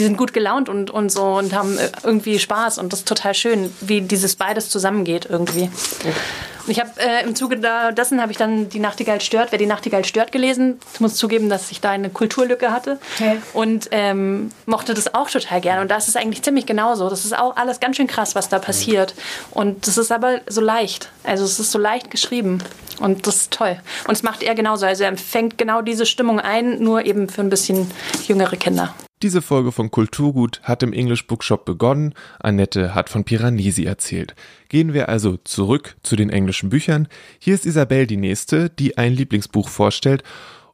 die sind gut gelaunt und, und so und haben äh, irgendwie Spaß und das ist total schön, wie dieses beides zusammengeht irgendwie. Und ich habe äh, im Zuge dessen habe ich dann die Nachtigall stört, wer die Nachtigall stört gelesen. Ich muss zugeben, dass ich da eine Kulturlücke hatte okay. und ähm, mochte das auch total gerne. Und da ist es eigentlich ziemlich genauso. Das ist auch alles ganz schön krass, was da passiert. Und das ist aber so leicht. Also es ist so leicht geschrieben. Und das ist toll. Und es macht er genauso. Also er fängt genau diese Stimmung ein, nur eben für ein bisschen jüngere Kinder. Diese Folge von Kulturgut hat im English Bookshop begonnen. Annette hat von Piranesi erzählt. Gehen wir also zurück zu den englischen Büchern. Hier ist Isabel die nächste, die ein Lieblingsbuch vorstellt.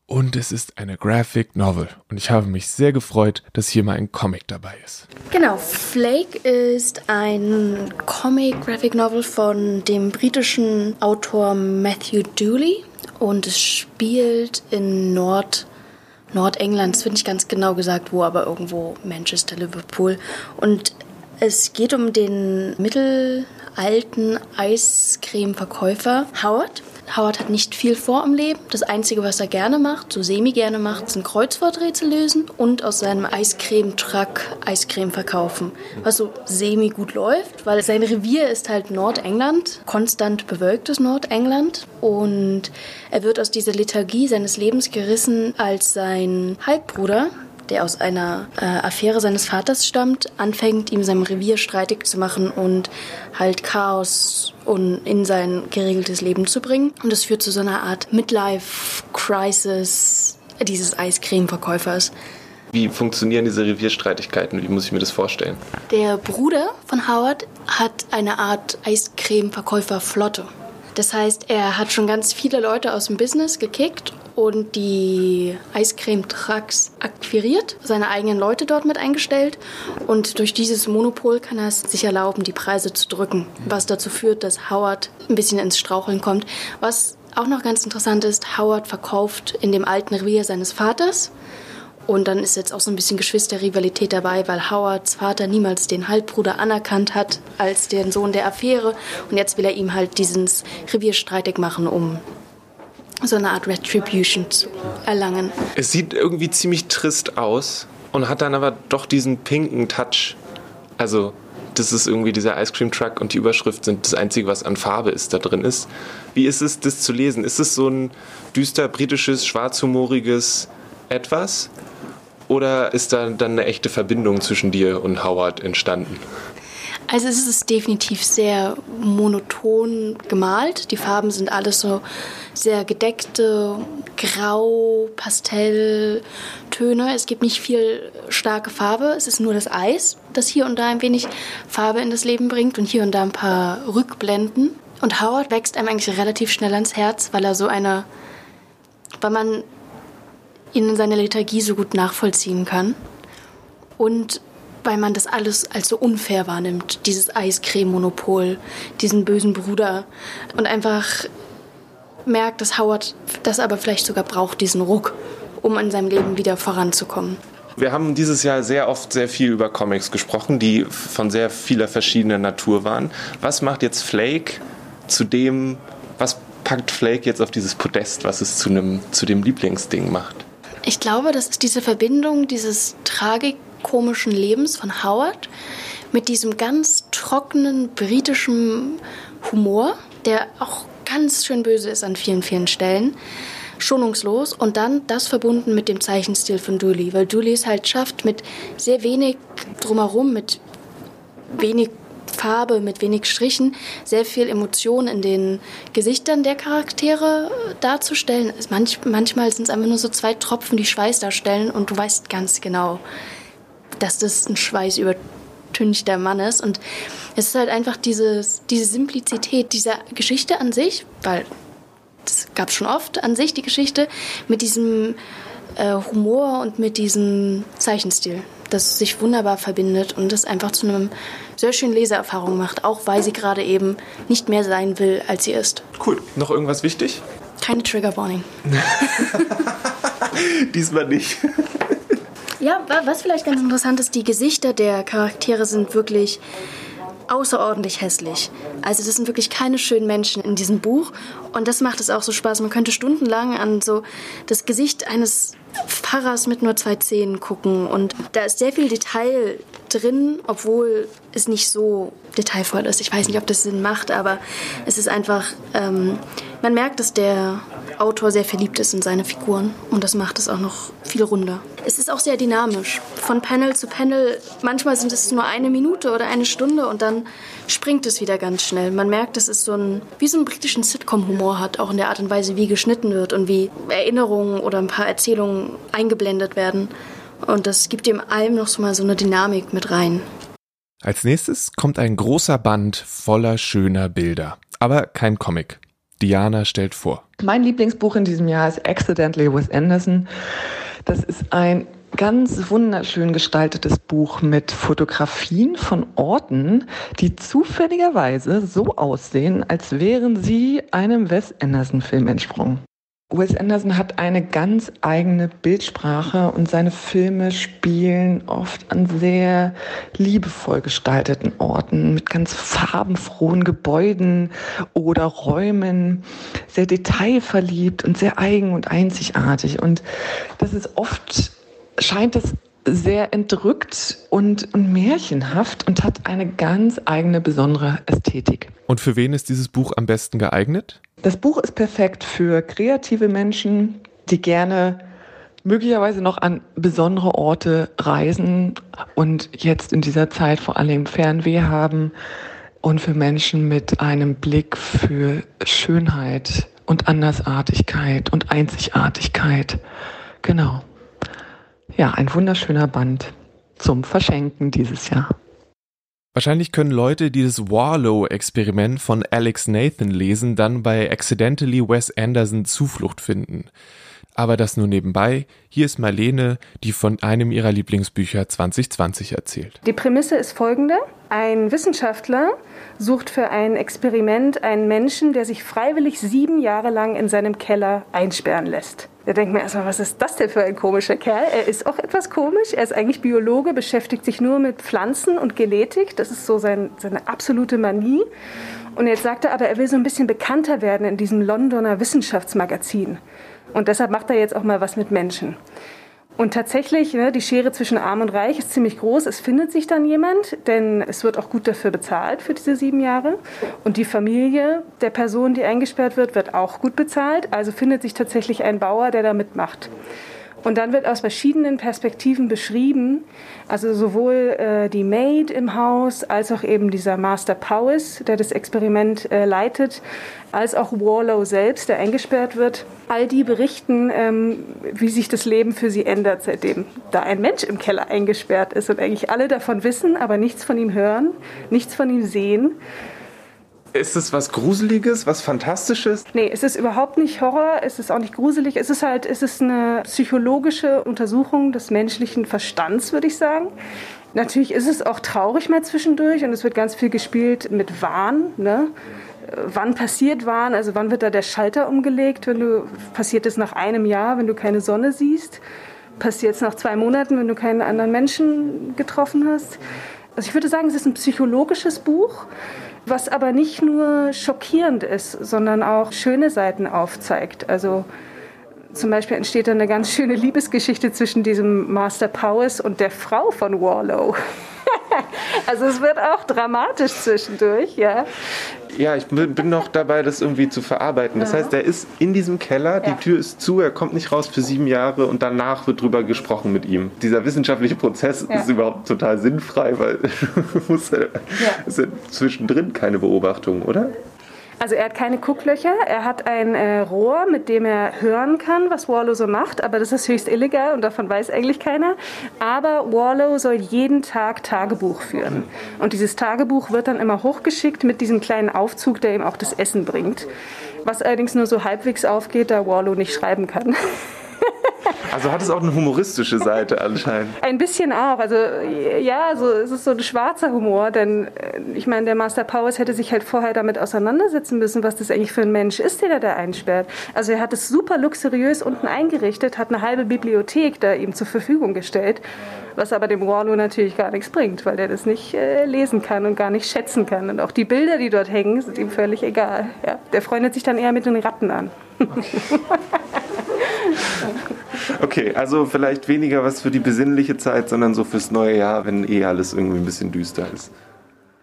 Und es ist eine Graphic Novel. Und ich habe mich sehr gefreut, dass hier mal ein Comic dabei ist. Genau, Flake ist ein Comic Graphic Novel von dem britischen Autor Matthew Dooley. Und es spielt in Nord- Nordengland, es wird nicht ganz genau gesagt, wo, aber irgendwo Manchester, Liverpool. Und es geht um den mittelalten Eiscreme-Verkäufer Howard. Howard hat nicht viel vor im Leben. Das Einzige, was er gerne macht, so semi gerne macht, sind Kreuzworträtsel lösen und aus seinem Eiscreme-Truck Eiscreme verkaufen. Was so semi gut läuft, weil sein Revier ist halt Nordengland, konstant bewölktes Nordengland. Und er wird aus dieser Lethargie seines Lebens gerissen, als sein Halbbruder, der aus einer äh, Affäre seines Vaters stammt, anfängt, ihm sein Revier streitig zu machen und halt Chaos und in sein geregeltes Leben zu bringen. Und das führt zu so einer Art Midlife-Crisis dieses Eiscreme-Verkäufers. Wie funktionieren diese Revierstreitigkeiten? Wie muss ich mir das vorstellen? Der Bruder von Howard hat eine Art Eiscreme-Verkäufer-Flotte. Das heißt, er hat schon ganz viele Leute aus dem Business gekickt und die Eiscreme-Trucks akquiriert, seine eigenen Leute dort mit eingestellt und durch dieses Monopol kann er es sich erlauben, die Preise zu drücken, was dazu führt, dass Howard ein bisschen ins Straucheln kommt. Was auch noch ganz interessant ist, Howard verkauft in dem alten Revier seines Vaters und dann ist jetzt auch so ein bisschen Geschwisterrivalität dabei, weil Howards Vater niemals den Halbbruder anerkannt hat als den Sohn der Affäre. Und jetzt will er ihm halt dieses Revier streitig machen, um so eine Art Retribution zu erlangen. Es sieht irgendwie ziemlich trist aus und hat dann aber doch diesen pinken Touch. Also das ist irgendwie dieser Ice Cream Truck und die Überschrift sind das Einzige, was an Farbe ist, da drin ist. Wie ist es, das zu lesen? Ist es so ein düster britisches, schwarzhumoriges Etwas? Oder ist da dann eine echte Verbindung zwischen dir und Howard entstanden? Also es ist definitiv sehr monoton gemalt. Die Farben sind alles so sehr gedeckte Grau, Pastelltöne. Es gibt nicht viel starke Farbe. Es ist nur das Eis, das hier und da ein wenig Farbe in das Leben bringt und hier und da ein paar Rückblenden. Und Howard wächst einem eigentlich relativ schnell ans Herz, weil er so eine, weil man ihn in seiner Lethargie so gut nachvollziehen kann. Und weil man das alles als so unfair wahrnimmt. Dieses Eiscreme-Monopol, diesen bösen Bruder. Und einfach merkt, dass Howard das aber vielleicht sogar braucht, diesen Ruck, um in seinem Leben wieder voranzukommen. Wir haben dieses Jahr sehr oft sehr viel über Comics gesprochen, die von sehr vieler verschiedener Natur waren. Was macht jetzt Flake zu dem, was packt Flake jetzt auf dieses Podest, was es zu, einem, zu dem Lieblingsding macht? Ich glaube, das ist diese Verbindung dieses tragikomischen Lebens von Howard mit diesem ganz trockenen britischen Humor, der auch ganz schön böse ist an vielen, vielen Stellen. Schonungslos und dann das verbunden mit dem Zeichenstil von Dooley, weil Dooley es halt schafft, mit sehr wenig drumherum, mit wenig Farbe, mit wenig Strichen, sehr viel Emotion in den Gesichtern der Charaktere darzustellen. Manch, manchmal sind es einfach nur so zwei Tropfen, die Schweiß darstellen und du weißt ganz genau, dass das ein Schweiß übertünchter Mann ist. Und es ist halt einfach dieses, diese Simplizität dieser Geschichte an sich, weil das gab es schon oft an sich, die Geschichte, mit diesem äh, Humor und mit diesem Zeichenstil, das sich wunderbar verbindet und das einfach zu einem sehr schönen Leseerfahrung macht, auch weil sie gerade eben nicht mehr sein will, als sie ist. Cool. Noch irgendwas wichtig? Keine Trigger Warning. Diesmal nicht. Ja, was vielleicht ganz interessant ist, die Gesichter der Charaktere sind wirklich außerordentlich hässlich. Also das sind wirklich keine schönen Menschen in diesem Buch und das macht es auch so Spaß. Man könnte stundenlang an so das Gesicht eines Pfarrers mit nur zwei Zähnen gucken und da ist sehr viel Detail drin, obwohl es nicht so detailvoll ist. Ich weiß nicht, ob das Sinn macht, aber es ist einfach, ähm, man merkt, dass der Autor sehr verliebt ist in seine Figuren und das macht es auch noch viel runder. Es ist auch sehr dynamisch. Von Panel zu Panel, manchmal sind es nur eine Minute oder eine Stunde und dann springt es wieder ganz schnell. Man merkt, dass es so ein, wie so einen britischen Sitcom-Humor hat, auch in der Art und Weise, wie geschnitten wird und wie Erinnerungen oder ein paar Erzählungen eingeblendet werden. Und das gibt dem allem noch so mal so eine Dynamik mit rein. Als nächstes kommt ein großer Band voller schöner Bilder, aber kein Comic. Diana stellt vor. Mein Lieblingsbuch in diesem Jahr ist Accidentally with Anderson. Das ist ein ganz wunderschön gestaltetes Buch mit Fotografien von Orten, die zufälligerweise so aussehen, als wären sie einem Wes Anderson-Film entsprungen. Wes Anderson hat eine ganz eigene Bildsprache und seine Filme spielen oft an sehr liebevoll gestalteten Orten mit ganz farbenfrohen Gebäuden oder Räumen, sehr detailverliebt und sehr eigen und einzigartig. Und das ist oft, scheint es sehr entrückt und, und märchenhaft und hat eine ganz eigene besondere Ästhetik. Und für wen ist dieses Buch am besten geeignet? Das Buch ist perfekt für kreative Menschen, die gerne möglicherweise noch an besondere Orte reisen und jetzt in dieser Zeit vor allem Fernweh haben und für Menschen mit einem Blick für Schönheit und Andersartigkeit und Einzigartigkeit. Genau. Ja, ein wunderschöner Band zum Verschenken dieses Jahr. Wahrscheinlich können Leute, die das Warlow-Experiment von Alex Nathan lesen, dann bei Accidentally Wes Anderson Zuflucht finden. Aber das nur nebenbei. Hier ist Marlene, die von einem ihrer Lieblingsbücher 2020 erzählt. Die Prämisse ist folgende. Ein Wissenschaftler sucht für ein Experiment einen Menschen, der sich freiwillig sieben Jahre lang in seinem Keller einsperren lässt. Da denkt man erstmal, was ist das denn für ein komischer Kerl? Er ist auch etwas komisch. Er ist eigentlich Biologe, beschäftigt sich nur mit Pflanzen und Genetik. Das ist so sein, seine absolute Manie. Und jetzt sagt er aber, er will so ein bisschen bekannter werden in diesem Londoner Wissenschaftsmagazin. Und deshalb macht er jetzt auch mal was mit Menschen. Und tatsächlich, ne, die Schere zwischen Arm und Reich ist ziemlich groß. Es findet sich dann jemand, denn es wird auch gut dafür bezahlt für diese sieben Jahre. Und die Familie der Person, die eingesperrt wird, wird auch gut bezahlt. Also findet sich tatsächlich ein Bauer, der da mitmacht. Und dann wird aus verschiedenen Perspektiven beschrieben, also sowohl äh, die Maid im Haus als auch eben dieser Master Powis, der das Experiment äh, leitet, als auch Warlow selbst, der eingesperrt wird. All die berichten, ähm, wie sich das Leben für sie ändert, seitdem da ein Mensch im Keller eingesperrt ist und eigentlich alle davon wissen, aber nichts von ihm hören, nichts von ihm sehen. Ist es was Gruseliges, was Fantastisches? Nee, es ist überhaupt nicht Horror, es ist auch nicht gruselig. Es ist halt, es ist eine psychologische Untersuchung des menschlichen Verstands, würde ich sagen. Natürlich ist es auch traurig mal zwischendurch und es wird ganz viel gespielt mit Wahn. Ne? Wann passiert Wahn? Also wann wird da der Schalter umgelegt? Wenn du passiert es nach einem Jahr, wenn du keine Sonne siehst? Passiert es nach zwei Monaten, wenn du keinen anderen Menschen getroffen hast? Also ich würde sagen, es ist ein psychologisches Buch was aber nicht nur schockierend ist, sondern auch schöne Seiten aufzeigt. Also zum Beispiel entsteht da eine ganz schöne Liebesgeschichte zwischen diesem Master Powers und der Frau von Warlow. also es wird auch dramatisch zwischendurch, ja. Ja, ich bin noch dabei, das irgendwie zu verarbeiten. Das heißt, er ist in diesem Keller, die Tür ist zu, er kommt nicht raus für sieben Jahre und danach wird drüber gesprochen mit ihm. Dieser wissenschaftliche Prozess ja. ist überhaupt total sinnfrei, weil er, ist ja zwischendrin keine Beobachtung, oder? Also er hat keine Gucklöcher, er hat ein äh, Rohr, mit dem er hören kann, was Warlow so macht, aber das ist höchst illegal und davon weiß eigentlich keiner. Aber Warlow soll jeden Tag Tagebuch führen. Und dieses Tagebuch wird dann immer hochgeschickt mit diesem kleinen Aufzug, der ihm auch das Essen bringt. Was allerdings nur so halbwegs aufgeht, da Warlow nicht schreiben kann. Also hat es auch eine humoristische Seite anscheinend. Ein bisschen auch. Also ja, so, es ist so ein schwarzer Humor, denn äh, ich meine, der Master Powers hätte sich halt vorher damit auseinandersetzen müssen, was das eigentlich für ein Mensch ist, den er da einsperrt. Also er hat es super luxuriös unten eingerichtet, hat eine halbe Bibliothek da ihm zur Verfügung gestellt, was aber dem Warlow natürlich gar nichts bringt, weil der das nicht äh, lesen kann und gar nicht schätzen kann. Und auch die Bilder, die dort hängen, sind ihm völlig egal. Ja, der freundet sich dann eher mit den Ratten an. Okay, also vielleicht weniger was für die besinnliche Zeit, sondern so fürs neue Jahr, wenn eh alles irgendwie ein bisschen düster ist.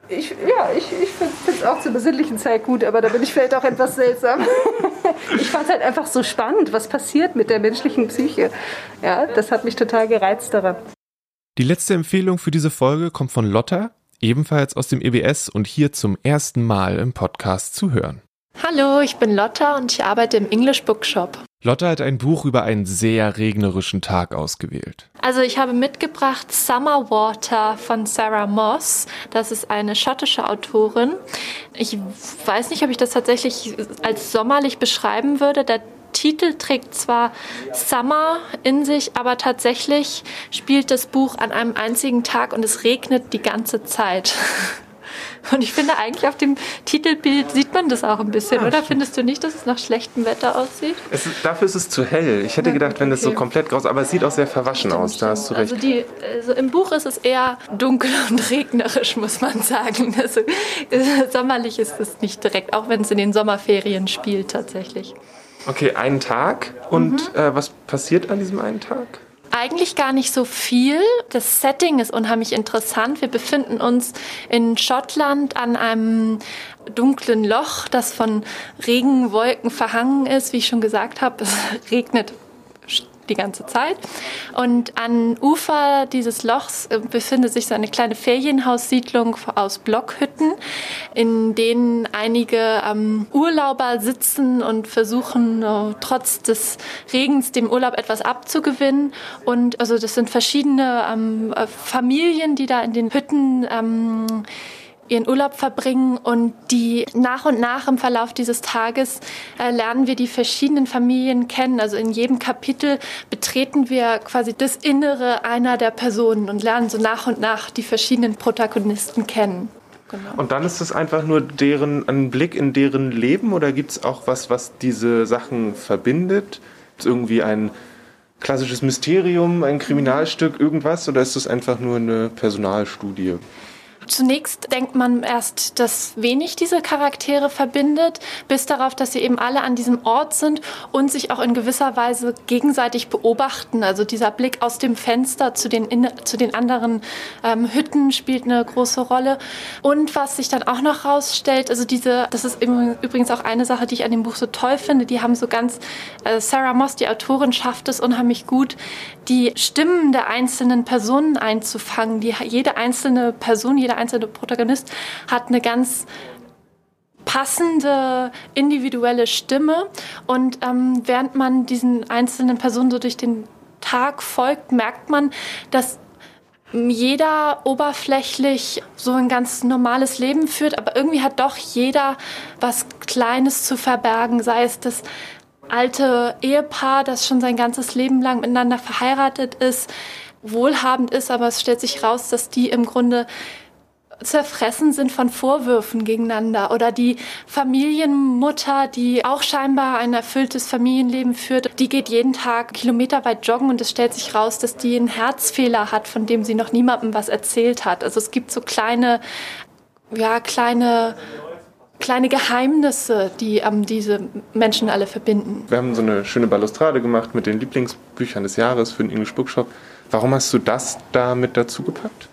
Ich, ja, ich, ich finde es auch zur besinnlichen Zeit gut, aber da bin ich vielleicht auch etwas seltsam. ich fand es halt einfach so spannend, was passiert mit der menschlichen Psyche. Ja, das hat mich total gereizt daran. Die letzte Empfehlung für diese Folge kommt von Lotta, ebenfalls aus dem EBS und hier zum ersten Mal im Podcast zu hören. Hallo, ich bin Lotta und ich arbeite im English Bookshop. Lotta hat ein Buch über einen sehr regnerischen Tag ausgewählt. Also ich habe mitgebracht Summer Water von Sarah Moss. Das ist eine schottische Autorin. Ich weiß nicht, ob ich das tatsächlich als sommerlich beschreiben würde. Der Titel trägt zwar Summer in sich, aber tatsächlich spielt das Buch an einem einzigen Tag und es regnet die ganze Zeit. Und ich finde eigentlich auf dem Titelbild sieht man das auch ein bisschen, ja, oder? Stimmt. Findest du nicht, dass es nach schlechtem Wetter aussieht? Es, dafür ist es zu hell. Ich hätte ja, gedacht, wenn es okay. so komplett graus, aber es sieht auch sehr verwaschen stimmt, aus. Da hast du recht. Also, die, also im Buch ist es eher dunkel und regnerisch, muss man sagen. Also sommerlich ist es nicht direkt, auch wenn es in den Sommerferien spielt tatsächlich. Okay, einen Tag. Und mhm. äh, was passiert an diesem einen Tag? Eigentlich gar nicht so viel. Das Setting ist unheimlich interessant. Wir befinden uns in Schottland an einem dunklen Loch, das von Regenwolken verhangen ist. Wie ich schon gesagt habe, es regnet die ganze Zeit. Und an Ufer dieses Lochs äh, befindet sich so eine kleine Ferienhaussiedlung aus Blockhütten, in denen einige ähm, Urlauber sitzen und versuchen, äh, trotz des Regens dem Urlaub etwas abzugewinnen. Und also das sind verschiedene ähm, äh, Familien, die da in den Hütten ähm, ihren Urlaub verbringen und die nach und nach im Verlauf dieses Tages äh, lernen wir die verschiedenen Familien kennen. Also in jedem Kapitel betreten wir quasi das Innere einer der Personen und lernen so nach und nach die verschiedenen Protagonisten kennen. Genau. Und dann ist es einfach nur deren ein Blick in deren Leben oder gibt es auch was, was diese Sachen verbindet? Ist irgendwie ein klassisches Mysterium, ein Kriminalstück, irgendwas oder ist es einfach nur eine Personalstudie? Zunächst denkt man erst, dass wenig diese Charaktere verbindet, bis darauf, dass sie eben alle an diesem Ort sind und sich auch in gewisser Weise gegenseitig beobachten. Also dieser Blick aus dem Fenster zu den, zu den anderen ähm, Hütten spielt eine große Rolle. Und was sich dann auch noch rausstellt, also diese, das ist übrigens auch eine Sache, die ich an dem Buch so toll finde, die haben so ganz, äh, Sarah Moss, die Autorin, schafft es unheimlich gut, die Stimmen der einzelnen Personen einzufangen. Die, jede einzelne Person, jeder einzelne Protagonist hat eine ganz passende individuelle Stimme. Und ähm, während man diesen einzelnen Personen so durch den Tag folgt, merkt man, dass jeder oberflächlich so ein ganz normales Leben führt, aber irgendwie hat doch jeder was Kleines zu verbergen, sei es das alte Ehepaar, das schon sein ganzes Leben lang miteinander verheiratet ist, wohlhabend ist, aber es stellt sich raus, dass die im Grunde zerfressen sind von Vorwürfen gegeneinander oder die Familienmutter, die auch scheinbar ein erfülltes Familienleben führt, die geht jeden Tag kilometerweit joggen und es stellt sich raus, dass die einen Herzfehler hat, von dem sie noch niemandem was erzählt hat. Also es gibt so kleine, ja, kleine kleine Geheimnisse, die ähm, diese Menschen alle verbinden. Wir haben so eine schöne Balustrade gemacht mit den Lieblingsbüchern des Jahres für den English Bookshop. Warum hast du das da mit dazu gepackt?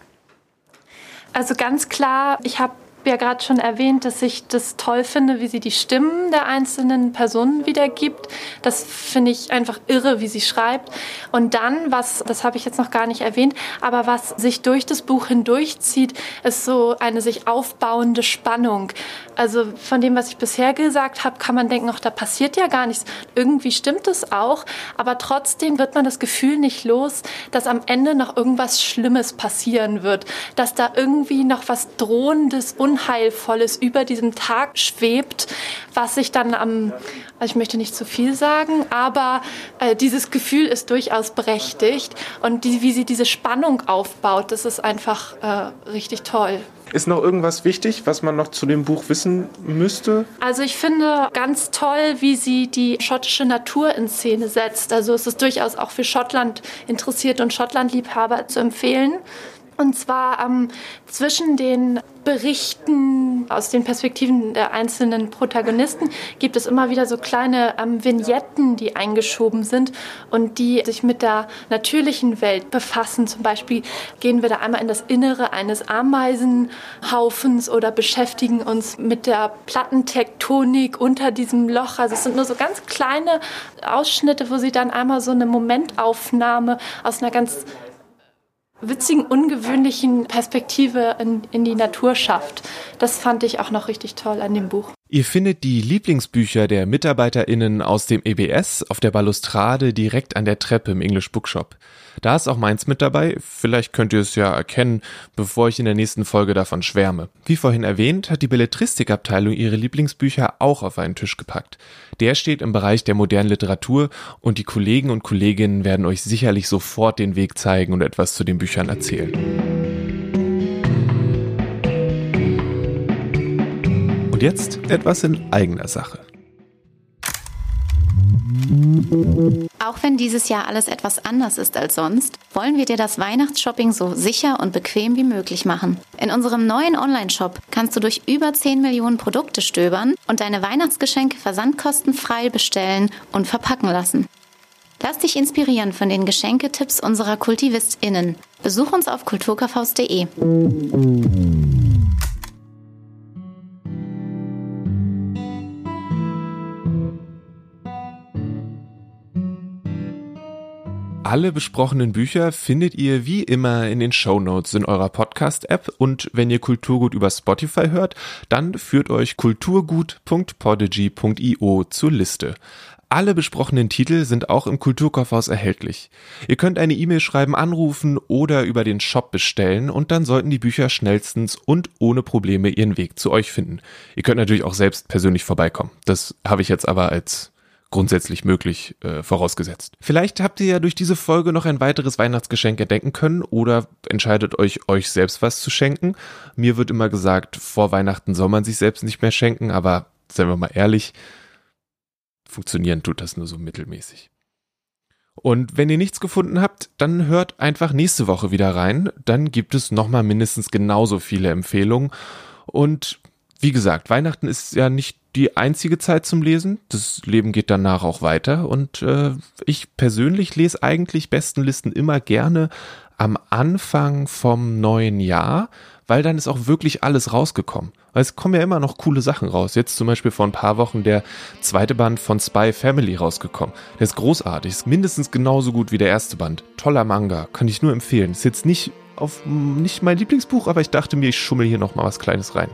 Also ganz klar, ich habe ja gerade schon erwähnt, dass ich das toll finde, wie sie die Stimmen der einzelnen Personen wiedergibt. Das finde ich einfach irre, wie sie schreibt. Und dann, was, das habe ich jetzt noch gar nicht erwähnt, aber was sich durch das Buch hindurchzieht, ist so eine sich aufbauende Spannung. Also von dem, was ich bisher gesagt habe, kann man denken, ach, da passiert ja gar nichts. Irgendwie stimmt es auch, aber trotzdem wird man das Gefühl nicht los, dass am Ende noch irgendwas Schlimmes passieren wird, dass da irgendwie noch was Drohendes, Unheilvolles über diesem Tag schwebt, was sich dann am, also ich möchte nicht zu viel sagen, aber äh, dieses Gefühl ist durchaus berechtigt und die, wie sie diese Spannung aufbaut, das ist einfach äh, richtig toll. Ist noch irgendwas wichtig, was man noch zu dem Buch wissen müsste? Also ich finde ganz toll, wie sie die schottische Natur in Szene setzt. Also es ist durchaus auch für Schottland interessiert und Schottlandliebhaber zu empfehlen. Und zwar ähm, zwischen den Berichten aus den Perspektiven der einzelnen Protagonisten gibt es immer wieder so kleine ähm, Vignetten, die eingeschoben sind und die sich mit der natürlichen Welt befassen. Zum Beispiel gehen wir da einmal in das Innere eines Ameisenhaufens oder beschäftigen uns mit der Plattentektonik unter diesem Loch. Also es sind nur so ganz kleine Ausschnitte, wo sie dann einmal so eine Momentaufnahme aus einer ganz witzigen, ungewöhnlichen Perspektive in, in die Natur schafft. Das fand ich auch noch richtig toll an dem Buch. Ihr findet die Lieblingsbücher der MitarbeiterInnen aus dem EBS auf der Balustrade direkt an der Treppe im English Bookshop. Da ist auch meins mit dabei. Vielleicht könnt ihr es ja erkennen, bevor ich in der nächsten Folge davon schwärme. Wie vorhin erwähnt, hat die Belletristikabteilung ihre Lieblingsbücher auch auf einen Tisch gepackt. Der steht im Bereich der modernen Literatur und die Kollegen und Kolleginnen werden euch sicherlich sofort den Weg zeigen und etwas zu den Büchern erzählen. Und jetzt etwas in eigener Sache. Auch wenn dieses Jahr alles etwas anders ist als sonst, wollen wir dir das Weihnachtsshopping so sicher und bequem wie möglich machen. In unserem neuen Online-Shop kannst du durch über 10 Millionen Produkte stöbern und deine Weihnachtsgeschenke versandkostenfrei bestellen und verpacken lassen. Lass dich inspirieren von den Geschenketipps unserer KultivistInnen. Besuch uns auf kulturkaufhaus.de. Alle besprochenen Bücher findet ihr wie immer in den Show Notes in eurer Podcast-App und wenn ihr Kulturgut über Spotify hört, dann führt euch kulturgut.podigy.io zur Liste. Alle besprochenen Titel sind auch im Kulturkaufhaus erhältlich. Ihr könnt eine E-Mail schreiben, anrufen oder über den Shop bestellen und dann sollten die Bücher schnellstens und ohne Probleme ihren Weg zu euch finden. Ihr könnt natürlich auch selbst persönlich vorbeikommen. Das habe ich jetzt aber als grundsätzlich möglich äh, vorausgesetzt. Vielleicht habt ihr ja durch diese Folge noch ein weiteres Weihnachtsgeschenk erdenken können oder entscheidet euch, euch selbst was zu schenken. Mir wird immer gesagt, vor Weihnachten soll man sich selbst nicht mehr schenken, aber seien wir mal ehrlich, funktionieren tut das nur so mittelmäßig. Und wenn ihr nichts gefunden habt, dann hört einfach nächste Woche wieder rein. Dann gibt es nochmal mindestens genauso viele Empfehlungen. Und wie gesagt, Weihnachten ist ja nicht die einzige Zeit zum Lesen. Das Leben geht danach auch weiter. Und äh, ich persönlich lese eigentlich Bestenlisten immer gerne am Anfang vom neuen Jahr, weil dann ist auch wirklich alles rausgekommen. Weil es kommen ja immer noch coole Sachen raus. Jetzt zum Beispiel vor ein paar Wochen der zweite Band von Spy Family rausgekommen. Der ist großartig, ist mindestens genauso gut wie der erste Band. Toller Manga, kann ich nur empfehlen. Ist jetzt nicht auf nicht mein Lieblingsbuch, aber ich dachte mir, ich schummel hier noch mal was Kleines rein.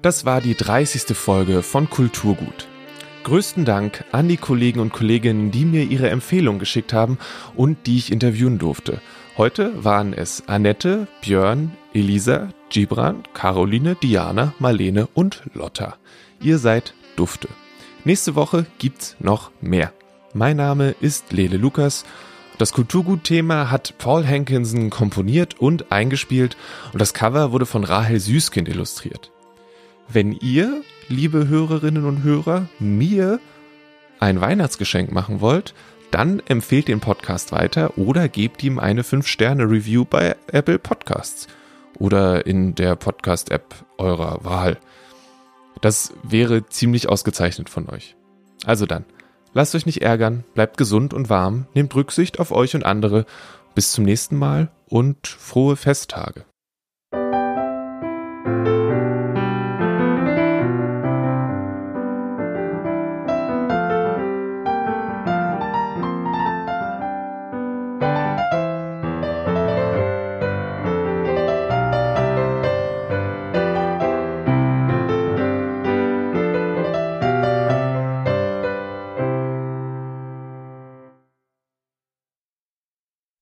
Das war die 30. Folge von Kulturgut. Größten Dank an die Kollegen und Kolleginnen, die mir ihre Empfehlung geschickt haben und die ich interviewen durfte. Heute waren es Annette, Björn, Elisa, Gibran, Caroline, Diana, Marlene und Lotta. Ihr seid Dufte. Nächste Woche gibt's noch mehr. Mein Name ist Lele Lukas. Das Kulturgut-Thema hat Paul Hankinson komponiert und eingespielt und das Cover wurde von Rahel Süßkind illustriert. Wenn ihr, liebe Hörerinnen und Hörer, mir ein Weihnachtsgeschenk machen wollt, dann empfehlt den Podcast weiter oder gebt ihm eine 5-Sterne-Review bei Apple Podcasts oder in der Podcast-App eurer Wahl. Das wäre ziemlich ausgezeichnet von euch. Also dann, lasst euch nicht ärgern, bleibt gesund und warm, nehmt Rücksicht auf euch und andere. Bis zum nächsten Mal und frohe Festtage.